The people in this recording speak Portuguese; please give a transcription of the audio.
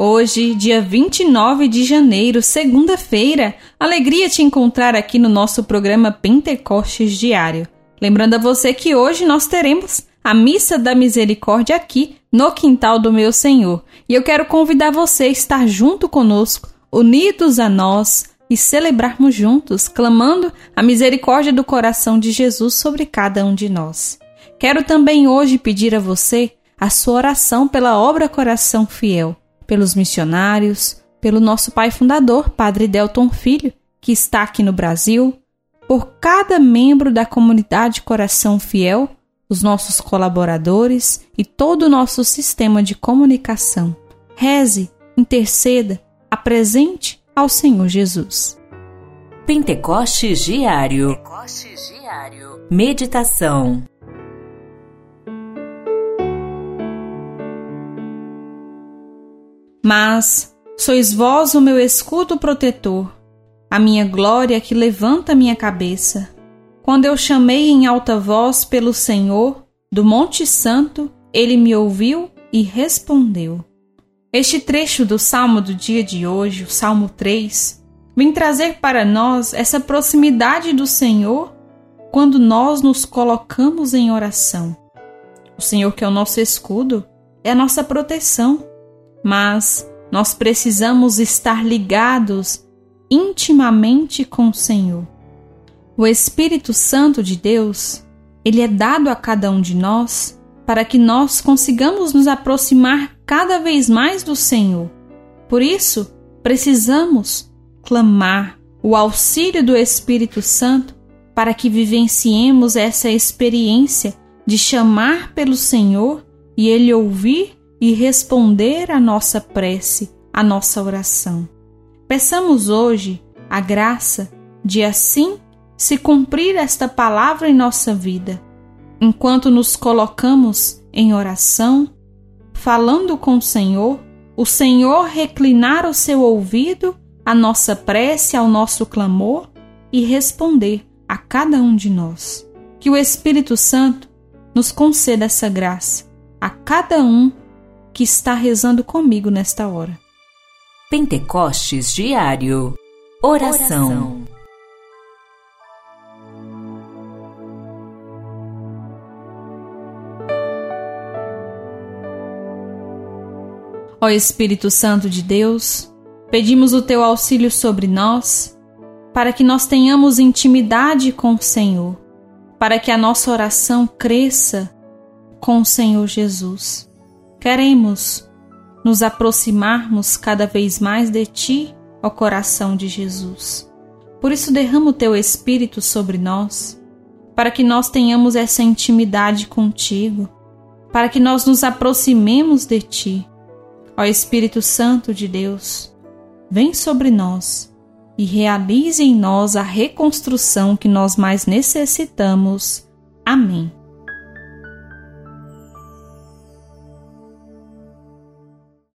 Hoje, dia 29 de janeiro, segunda-feira, alegria te encontrar aqui no nosso programa Pentecostes Diário. Lembrando a você que hoje nós teremos a Missa da Misericórdia aqui no quintal do meu Senhor. E eu quero convidar você a estar junto conosco, unidos a nós e celebrarmos juntos, clamando a misericórdia do coração de Jesus sobre cada um de nós. Quero também hoje pedir a você a sua oração pela obra Coração Fiel pelos missionários, pelo nosso pai fundador, Padre Delton Filho, que está aqui no Brasil, por cada membro da comunidade Coração Fiel, os nossos colaboradores e todo o nosso sistema de comunicação. Reze, interceda, apresente ao Senhor Jesus. Pentecostes Diário. Pentecostes Diário. Meditação. Mas sois vós o meu escudo protetor, a minha glória que levanta minha cabeça. Quando eu chamei em alta voz pelo Senhor, do Monte Santo, ele me ouviu e respondeu. Este trecho do salmo do dia de hoje, o Salmo 3, vem trazer para nós essa proximidade do Senhor quando nós nos colocamos em oração. O Senhor, que é o nosso escudo, é a nossa proteção mas nós precisamos estar ligados intimamente com o Senhor. O Espírito Santo de Deus, ele é dado a cada um de nós para que nós consigamos nos aproximar cada vez mais do Senhor. Por isso, precisamos clamar o auxílio do Espírito Santo para que vivenciemos essa experiência de chamar pelo Senhor e ele ouvir e responder à nossa prece, à nossa oração. Peçamos hoje a graça de assim se cumprir esta palavra em nossa vida, enquanto nos colocamos em oração, falando com o Senhor, o Senhor reclinar o seu ouvido à nossa prece, ao nosso clamor e responder a cada um de nós. Que o Espírito Santo nos conceda essa graça a cada um que está rezando comigo nesta hora. Pentecostes Diário Oração, Ó Espírito Santo de Deus, pedimos o teu auxílio sobre nós, para que nós tenhamos intimidade com o Senhor, para que a nossa oração cresça com o Senhor Jesus. Queremos nos aproximarmos cada vez mais de Ti, ó coração de Jesus. Por isso, derrama o Teu Espírito sobre nós, para que nós tenhamos essa intimidade contigo, para que nós nos aproximemos de Ti. Ó Espírito Santo de Deus, vem sobre nós e realize em nós a reconstrução que nós mais necessitamos. Amém.